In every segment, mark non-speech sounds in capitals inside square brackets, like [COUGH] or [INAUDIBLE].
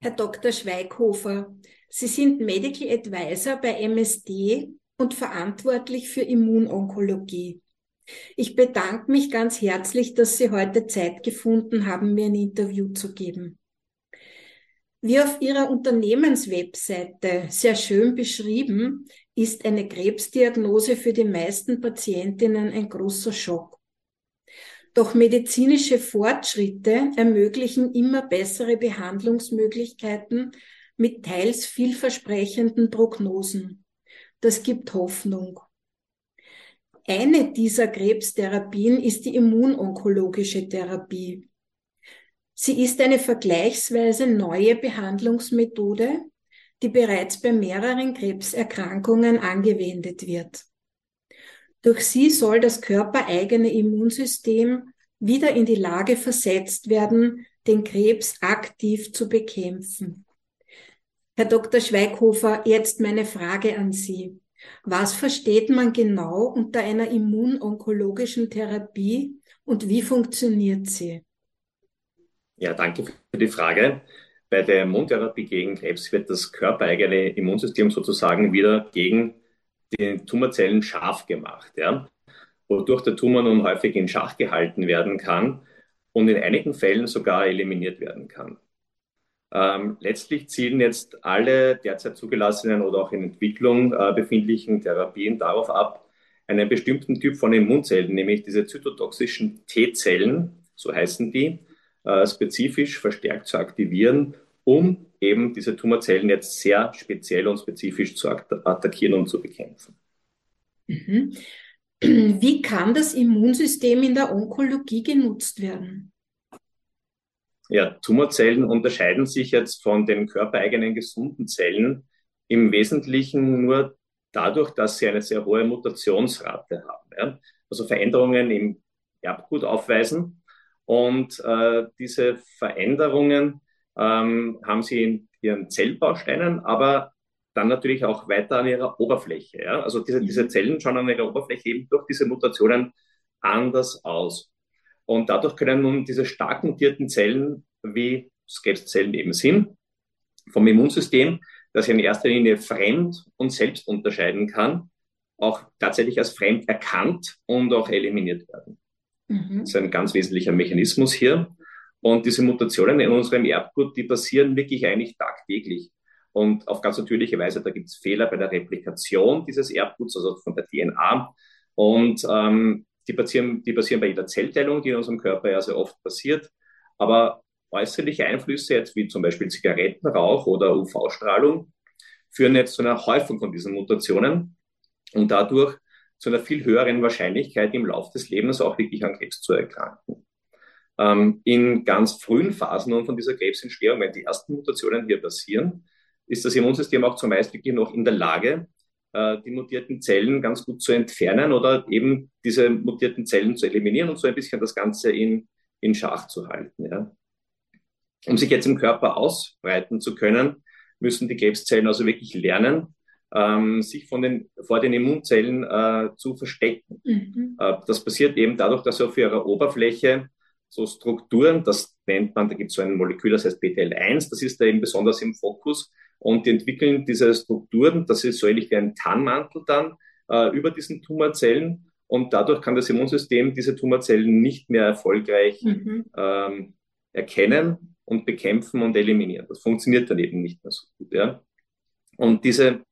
Herr Dr. Schweighofer, Sie sind Medical Advisor bei MSD und verantwortlich für Immunonkologie. Ich bedanke mich ganz herzlich, dass Sie heute Zeit gefunden haben, mir ein Interview zu geben. Wie auf Ihrer Unternehmenswebseite sehr schön beschrieben, ist eine Krebsdiagnose für die meisten Patientinnen ein großer Schock. Doch medizinische Fortschritte ermöglichen immer bessere Behandlungsmöglichkeiten mit teils vielversprechenden Prognosen. Das gibt Hoffnung. Eine dieser Krebstherapien ist die immunonkologische Therapie. Sie ist eine vergleichsweise neue Behandlungsmethode, die bereits bei mehreren Krebserkrankungen angewendet wird. Durch sie soll das körpereigene Immunsystem wieder in die Lage versetzt werden, den Krebs aktiv zu bekämpfen. Herr Dr. Schweighofer, jetzt meine Frage an Sie. Was versteht man genau unter einer immunonkologischen Therapie und wie funktioniert sie? Ja, danke für die Frage. Bei der Immuntherapie gegen Krebs wird das körpereigene Immunsystem sozusagen wieder gegen die Tumorzellen scharf gemacht, ja? wodurch der Tumor nun häufig in Schach gehalten werden kann und in einigen Fällen sogar eliminiert werden kann. Ähm, letztlich zielen jetzt alle derzeit zugelassenen oder auch in Entwicklung äh, befindlichen Therapien darauf ab, einen bestimmten Typ von Immunzellen, nämlich diese zytotoxischen T-Zellen, so heißen die, äh, spezifisch verstärkt zu aktivieren, um eben diese Tumorzellen jetzt sehr speziell und spezifisch zu attackieren und zu bekämpfen. Mhm. [CLEARS THROAT] Wie kann das Immunsystem in der Onkologie genutzt werden? Ja, Tumorzellen unterscheiden sich jetzt von den körpereigenen gesunden Zellen im Wesentlichen nur dadurch, dass sie eine sehr hohe Mutationsrate haben. Ja? Also Veränderungen im Erbgut aufweisen. Und äh, diese Veränderungen ähm, haben sie in ihren Zellbausteinen, aber dann natürlich auch weiter an ihrer Oberfläche. Ja? Also diese, diese mhm. Zellen schauen an ihrer Oberfläche eben durch diese Mutationen anders aus. Und dadurch können nun diese stark mutierten Zellen, wie Skepszellen eben sind, vom Immunsystem, das in erster Linie fremd und selbst unterscheiden kann, auch tatsächlich als fremd erkannt und auch eliminiert werden. Mhm. Das ist ein ganz wesentlicher Mechanismus hier. Und diese Mutationen in unserem Erbgut, die passieren wirklich eigentlich tagtäglich. Und auf ganz natürliche Weise, da gibt es Fehler bei der Replikation dieses Erbguts, also von der DNA. Und ähm, die passieren, die passieren bei jeder Zellteilung, die in unserem Körper ja sehr oft passiert. Aber äußerliche Einflüsse, jetzt wie zum Beispiel Zigarettenrauch oder UV-Strahlung, führen jetzt zu einer Häufung von diesen Mutationen und dadurch zu einer viel höheren Wahrscheinlichkeit im Laufe des Lebens auch wirklich an Krebs zu erkranken. Ähm, in ganz frühen Phasen und von dieser Krebsentstehung, wenn die ersten Mutationen hier passieren, ist das Immunsystem auch zumeist wirklich noch in der Lage, äh, die mutierten Zellen ganz gut zu entfernen oder eben diese mutierten Zellen zu eliminieren und so ein bisschen das Ganze in, in Schach zu halten. Ja. Um sich jetzt im Körper ausbreiten zu können, müssen die Krebszellen also wirklich lernen, ähm, sich von den, vor den Immunzellen äh, zu verstecken. Mhm. Äh, das passiert eben dadurch, dass sie auf ihrer Oberfläche so Strukturen, das nennt man, da gibt es so ein Molekül, das heißt BTL1, das ist da eben besonders im Fokus, und die entwickeln diese Strukturen, das ist so ähnlich wie ein Tarnmantel dann äh, über diesen Tumorzellen und dadurch kann das Immunsystem diese Tumorzellen nicht mehr erfolgreich mhm. ähm, erkennen und bekämpfen und eliminieren. Das funktioniert dann eben nicht mehr so gut. Ja? Und diese,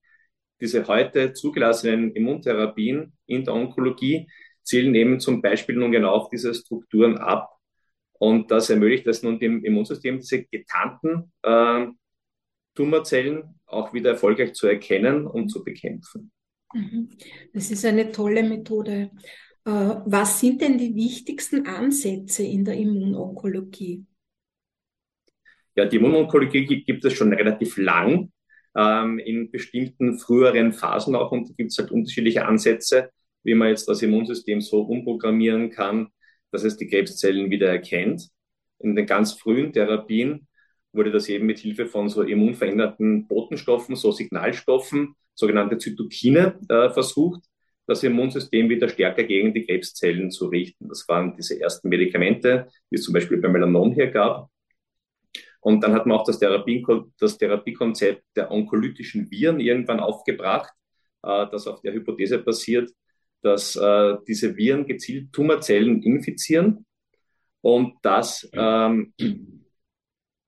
diese heute zugelassenen Immuntherapien in der Onkologie zielen eben zum Beispiel nun genau auf diese Strukturen ab. Und das ermöglicht es nun dem Immunsystem, diese getarnten äh, Tumorzellen auch wieder erfolgreich zu erkennen und zu bekämpfen. Mhm. Das ist eine tolle Methode. Äh, was sind denn die wichtigsten Ansätze in der Immunonkologie? Ja, die Immunonkologie gibt es schon relativ lang, ähm, in bestimmten früheren Phasen auch, und da gibt es halt unterschiedliche Ansätze, wie man jetzt das Immunsystem so umprogrammieren kann, dass es die Krebszellen wieder erkennt. In den ganz frühen Therapien wurde das eben mit Hilfe von so immunveränderten Botenstoffen, so Signalstoffen, sogenannte Zytokine, äh, versucht, das Immunsystem wieder stärker gegen die Krebszellen zu richten. Das waren diese ersten Medikamente, die es zum Beispiel beim Melanom hier gab. Und dann hat man auch das, Therapie, das Therapiekonzept der onkolytischen Viren irgendwann aufgebracht, äh, das auf der Hypothese basiert, dass äh, diese Viren gezielt Tumorzellen infizieren und das ähm,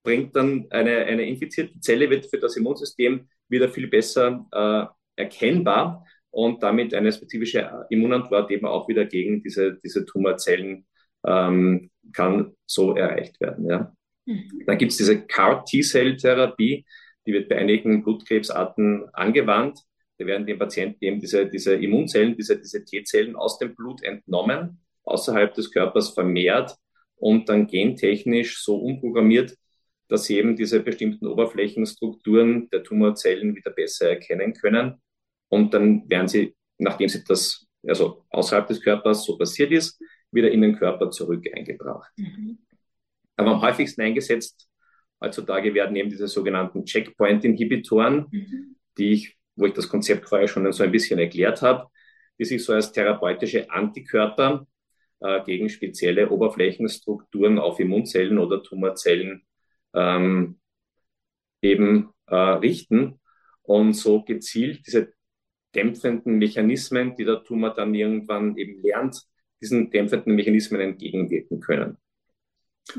bringt dann eine, eine infizierte Zelle, wird für das Immunsystem wieder viel besser äh, erkennbar und damit eine spezifische Immunantwort eben auch wieder gegen diese, diese Tumorzellen ähm, kann so erreicht werden. Ja. Mhm. Dann gibt es diese CAR-T-Cell-Therapie, die wird bei einigen Blutkrebsarten angewandt. Da werden dem Patienten eben diese, diese Immunzellen, diese, diese T-Zellen aus dem Blut entnommen, außerhalb des Körpers vermehrt und dann gentechnisch so umprogrammiert, dass sie eben diese bestimmten Oberflächenstrukturen der Tumorzellen wieder besser erkennen können. Und dann werden sie, nachdem sie das also außerhalb des Körpers so passiert ist, wieder in den Körper zurück eingebracht. Mhm. Aber am häufigsten eingesetzt heutzutage werden eben diese sogenannten Checkpoint-Inhibitoren, mhm. die ich, wo ich das Konzept vorher schon so ein bisschen erklärt habe, die sich so als therapeutische Antikörper äh, gegen spezielle Oberflächenstrukturen auf Immunzellen oder Tumorzellen ähm, eben äh, richten und so gezielt diese dämpfenden Mechanismen, die der Tumor dann irgendwann eben lernt, diesen dämpfenden Mechanismen entgegenwirken können,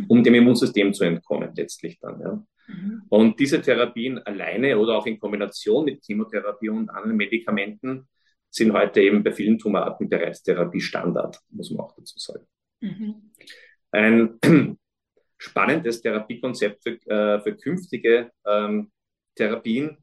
um dem Immunsystem zu entkommen letztlich dann. Ja. Mhm. Und diese Therapien alleine oder auch in Kombination mit Chemotherapie und anderen Medikamenten sind heute eben bei vielen Tumorarten bereits Therapiestandard, muss man auch dazu sagen. Mhm. Ein [CLEARS THROAT] spannendes Therapiekonzept für, äh, für künftige ähm, Therapien,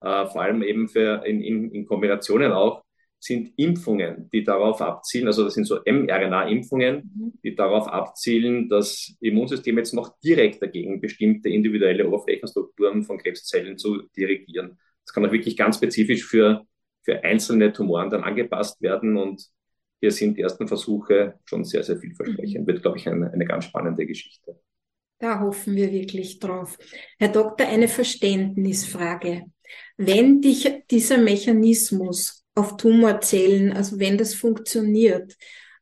äh, vor allem eben für in, in, in Kombinationen auch, sind Impfungen, die darauf abzielen, also das sind so mRNA-Impfungen, mhm. die darauf abzielen, das Immunsystem jetzt noch direkt dagegen bestimmte individuelle Oberflächenstrukturen von Krebszellen zu dirigieren. Das kann auch wirklich ganz spezifisch für, für einzelne Tumoren dann angepasst werden und hier sind die ersten Versuche schon sehr, sehr vielversprechend. Mhm. Wird, glaube ich, eine, eine ganz spannende Geschichte. Da hoffen wir wirklich drauf. Herr Doktor, eine Verständnisfrage. Wenn dich dieser Mechanismus auf Tumorzellen, also wenn das funktioniert.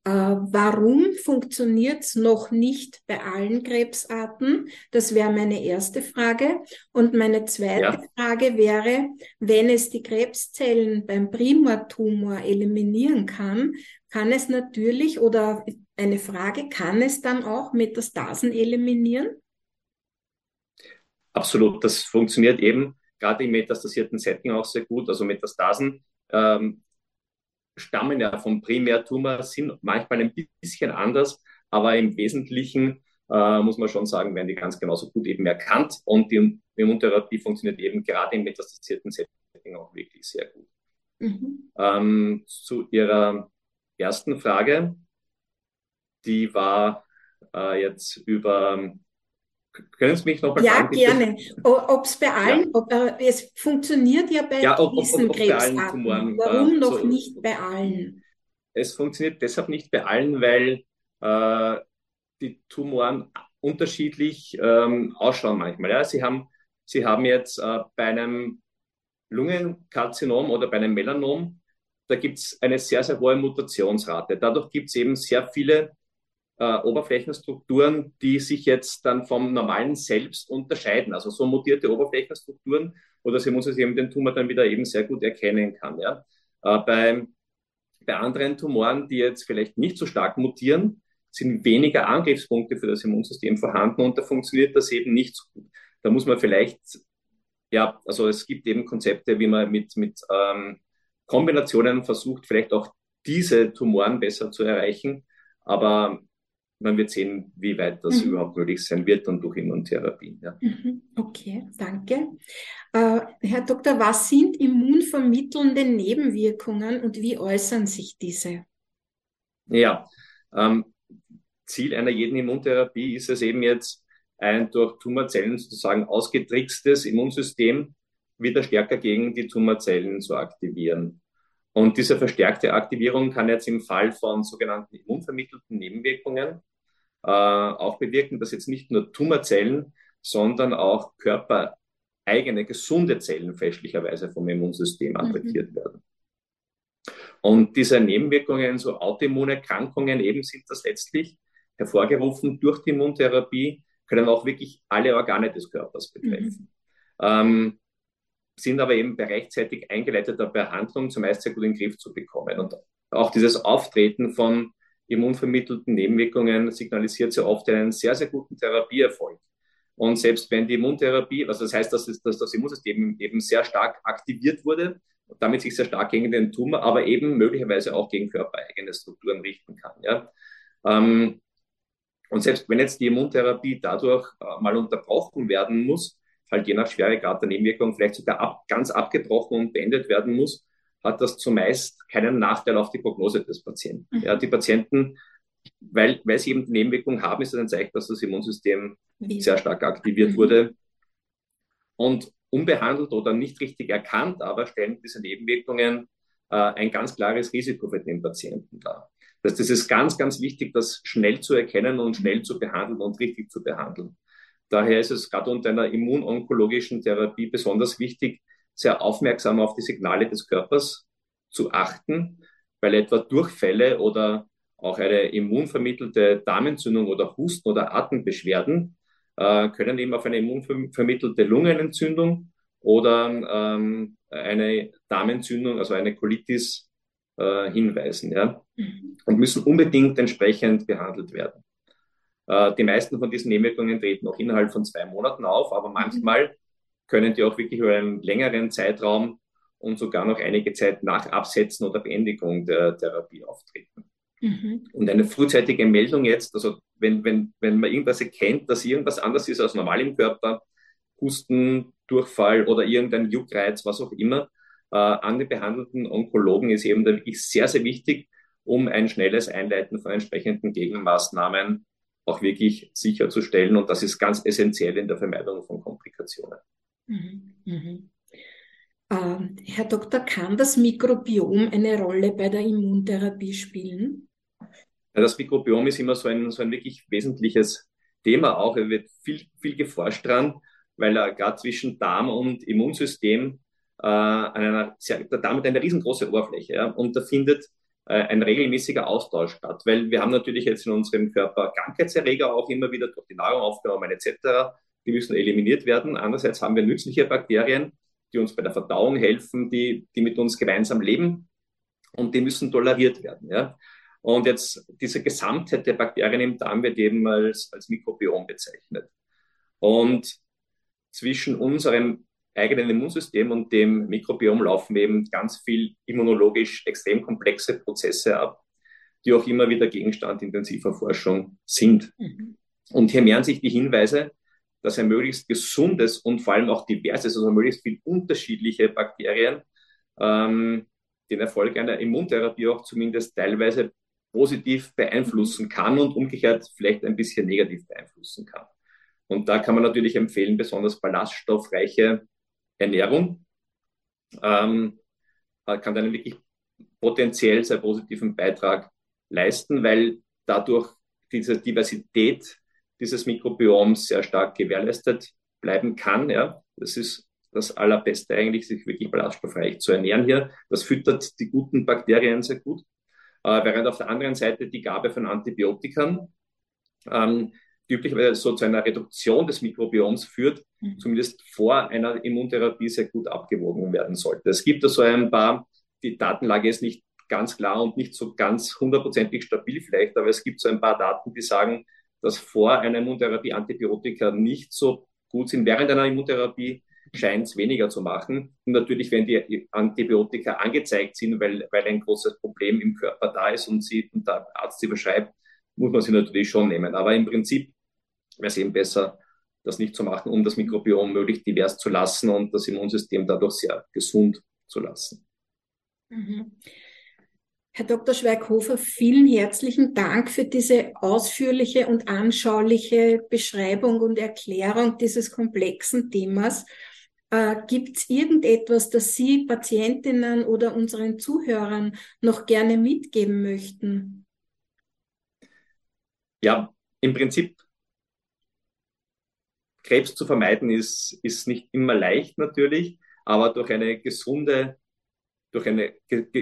Äh, warum funktioniert es noch nicht bei allen Krebsarten? Das wäre meine erste Frage. Und meine zweite ja. Frage wäre, wenn es die Krebszellen beim Primatumor eliminieren kann, kann es natürlich, oder eine Frage, kann es dann auch Metastasen eliminieren? Absolut, das funktioniert eben gerade im metastasierten Setting auch sehr gut. Also Metastasen ähm, stammen ja vom Primärtumor, sind manchmal ein bisschen anders, aber im Wesentlichen äh, muss man schon sagen, werden die ganz genauso gut eben erkannt und die Immuntherapie funktioniert eben gerade im metastasierten Setting auch wirklich sehr gut. Mhm. Ähm, zu Ihrer ersten Frage, die war äh, jetzt über können Sie mich noch mal Ja, gerne. Ob es bei allen, ja. ob, äh, es funktioniert ja bei ja, ob, diesen ob, Krebsarten. Warum äh, noch so, nicht bei allen? Es funktioniert deshalb nicht bei allen, weil äh, die Tumoren unterschiedlich ähm, ausschauen manchmal. Ja? Sie, haben, Sie haben jetzt äh, bei einem Lungenkarzinom oder bei einem Melanom, da gibt es eine sehr, sehr hohe Mutationsrate. Dadurch gibt es eben sehr viele äh, Oberflächenstrukturen, die sich jetzt dann vom normalen Selbst unterscheiden. Also so mutierte Oberflächenstrukturen, wo das Immunsystem den Tumor dann wieder eben sehr gut erkennen kann. Ja. Äh, bei, bei anderen Tumoren, die jetzt vielleicht nicht so stark mutieren, sind weniger Angriffspunkte für das Immunsystem vorhanden und da funktioniert das eben nicht so gut. Da muss man vielleicht, ja, also es gibt eben Konzepte, wie man mit, mit ähm, Kombinationen versucht, vielleicht auch diese Tumoren besser zu erreichen. Aber man wird sehen, wie weit das mhm. überhaupt möglich sein wird und durch Immuntherapie. Ja. Mhm. Okay, danke. Äh, Herr Doktor, was sind immunvermittelnde Nebenwirkungen und wie äußern sich diese? Ja, ähm, Ziel einer jeden Immuntherapie ist es eben jetzt, ein durch Tumorzellen sozusagen ausgetrickstes Immunsystem wieder stärker gegen die Tumorzellen zu aktivieren. Und diese verstärkte Aktivierung kann jetzt im Fall von sogenannten immunvermittelten Nebenwirkungen äh, auch bewirken, dass jetzt nicht nur Tumorzellen, sondern auch körpereigene gesunde Zellen fälschlicherweise vom Immunsystem attackiert mhm. werden. Und diese Nebenwirkungen, so Autoimmunerkrankungen eben sind das letztlich hervorgerufen durch die Immuntherapie, können auch wirklich alle Organe des Körpers betreffen. Mhm. Ähm, sind aber eben bei rechtzeitig eingeleiteter Behandlung zumeist sehr gut in den Griff zu bekommen. Und auch dieses Auftreten von immunvermittelten Nebenwirkungen signalisiert sehr oft einen sehr, sehr guten Therapieerfolg. Und selbst wenn die Immuntherapie, also das heißt, dass, es, dass das Immunsystem eben sehr stark aktiviert wurde, damit sich sehr stark gegen den Tumor, aber eben möglicherweise auch gegen körpereigene Strukturen richten kann. Ja? Ähm, und selbst wenn jetzt die Immuntherapie dadurch äh, mal unterbrochen werden muss, halt je nach Schweregrad der Nebenwirkung vielleicht sogar ab, ganz abgebrochen und beendet werden muss, hat das zumeist keinen Nachteil auf die Prognose des Patienten. Mhm. Ja, die Patienten, weil, weil sie eben die Nebenwirkungen haben, ist das ein Zeichen, dass das Immunsystem Wie? sehr stark aktiviert mhm. wurde. Und unbehandelt oder nicht richtig erkannt, aber stellen diese Nebenwirkungen äh, ein ganz klares Risiko für den Patienten dar. Das, heißt, das ist ganz, ganz wichtig, das schnell zu erkennen und schnell zu behandeln und richtig zu behandeln. Daher ist es gerade unter einer immunonkologischen Therapie besonders wichtig, sehr aufmerksam auf die Signale des Körpers zu achten, weil etwa Durchfälle oder auch eine immunvermittelte Darmentzündung oder Husten oder Atembeschwerden äh, können eben auf eine immunvermittelte Lungenentzündung oder ähm, eine Darmentzündung, also eine Colitis äh, hinweisen ja? Mhm. und müssen unbedingt entsprechend behandelt werden. Äh, die meisten von diesen Nebenwirkungen treten auch innerhalb von zwei Monaten auf, aber mhm. manchmal können die auch wirklich über einen längeren Zeitraum und sogar noch einige Zeit nach Absetzen oder Beendigung der Therapie auftreten. Mhm. Und eine frühzeitige Meldung jetzt, also wenn, wenn, wenn man irgendwas erkennt, dass irgendwas anders ist als normal im Körper, Husten, Durchfall oder irgendein Juckreiz, was auch immer, äh, an den behandelten Onkologen ist eben da wirklich sehr, sehr wichtig, um ein schnelles Einleiten von entsprechenden Gegenmaßnahmen auch wirklich sicherzustellen. Und das ist ganz essentiell in der Vermeidung von Komplikationen. Mhm. Mhm. Ähm, Herr Doktor, kann das Mikrobiom eine Rolle bei der Immuntherapie spielen? Ja, das Mikrobiom ist immer so ein, so ein wirklich wesentliches Thema auch. Es wird viel, viel geforscht dran, weil er gerade zwischen Darm und Immunsystem äh, einer sehr, der Darm hat eine riesengroße Oberfläche ja, und da findet äh, ein regelmäßiger Austausch statt, weil wir haben natürlich jetzt in unserem Körper Krankheitserreger auch immer wieder durch die Nahrung aufgenommen etc. Die müssen eliminiert werden. Andererseits haben wir nützliche Bakterien, die uns bei der Verdauung helfen, die, die mit uns gemeinsam leben und die müssen toleriert werden. Ja. Und jetzt diese Gesamtheit der Bakterien im Darm wird eben als, als Mikrobiom bezeichnet. Und zwischen unserem eigenen Immunsystem und dem Mikrobiom laufen eben ganz viel immunologisch extrem komplexe Prozesse ab, die auch immer wieder Gegenstand intensiver Forschung sind. Mhm. Und hier mehren sich die Hinweise, dass ein möglichst gesundes und vor allem auch diverses, also möglichst viel unterschiedliche Bakterien ähm, den Erfolg einer Immuntherapie auch zumindest teilweise positiv beeinflussen kann und umgekehrt vielleicht ein bisschen negativ beeinflussen kann. Und da kann man natürlich empfehlen, besonders ballaststoffreiche Ernährung ähm, kann einen wirklich potenziell sehr positiven Beitrag leisten, weil dadurch diese Diversität dieses Mikrobioms sehr stark gewährleistet bleiben kann. Ja. Das ist das Allerbeste eigentlich, sich wirklich ballaststoffreich zu ernähren hier. Das füttert die guten Bakterien sehr gut. Äh, während auf der anderen Seite die Gabe von Antibiotikern ähm, üblicherweise so zu einer Reduktion des Mikrobioms führt, mhm. zumindest vor einer Immuntherapie sehr gut abgewogen werden sollte. Es gibt da so ein paar, die Datenlage ist nicht ganz klar und nicht so ganz hundertprozentig stabil vielleicht, aber es gibt so ein paar Daten, die sagen, dass vor einer Immuntherapie Antibiotika nicht so gut sind. Während einer Immuntherapie scheint es weniger zu machen. Und natürlich, wenn die Antibiotika angezeigt sind, weil, weil ein großes Problem im Körper da ist und, sie, und der Arzt sie verschreibt, muss man sie natürlich schon nehmen. Aber im Prinzip wäre es eben besser, das nicht zu machen, um das Mikrobiom möglichst divers zu lassen und das Immunsystem dadurch sehr gesund zu lassen. Mhm. Herr Dr. Schweighofer, vielen herzlichen Dank für diese ausführliche und anschauliche Beschreibung und Erklärung dieses komplexen Themas. Äh, Gibt es irgendetwas, das Sie Patientinnen oder unseren Zuhörern noch gerne mitgeben möchten? Ja, im Prinzip Krebs zu vermeiden ist, ist nicht immer leicht natürlich, aber durch eine gesunde, durch eine,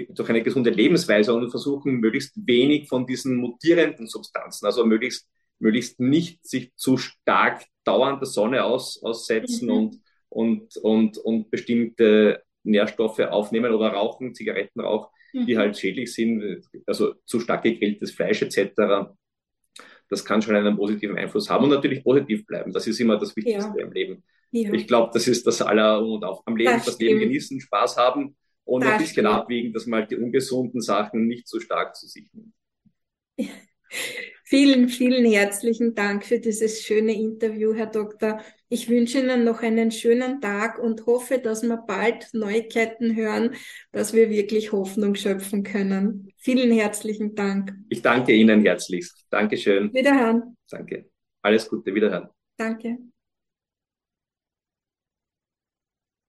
durch eine gesunde Lebensweise und versuchen, möglichst wenig von diesen mutierenden Substanzen, also möglichst möglichst nicht sich zu stark dauernd der Sonne aus, aussetzen mhm. und, und, und, und bestimmte Nährstoffe aufnehmen oder rauchen, Zigarettenrauch, mhm. die halt schädlich sind, also zu stark gegrilltes Fleisch etc. Das kann schon einen positiven Einfluss haben und natürlich positiv bleiben. Das ist immer das Wichtigste ja. im Leben. Ja. Ich glaube, das ist das aller und auf am Leben, das, das Leben genießen, Spaß haben und das ein bisschen stimmt. abwiegen, dass man halt die ungesunden Sachen nicht so stark zu sich nimmt. Vielen, vielen herzlichen Dank für dieses schöne Interview, Herr Doktor. Ich wünsche Ihnen noch einen schönen Tag und hoffe, dass wir bald Neuigkeiten hören, dass wir wirklich Hoffnung schöpfen können. Vielen herzlichen Dank. Ich danke Ihnen herzlichst. Dankeschön. Wiederhören. Danke. Alles Gute. Wiederhören. Danke.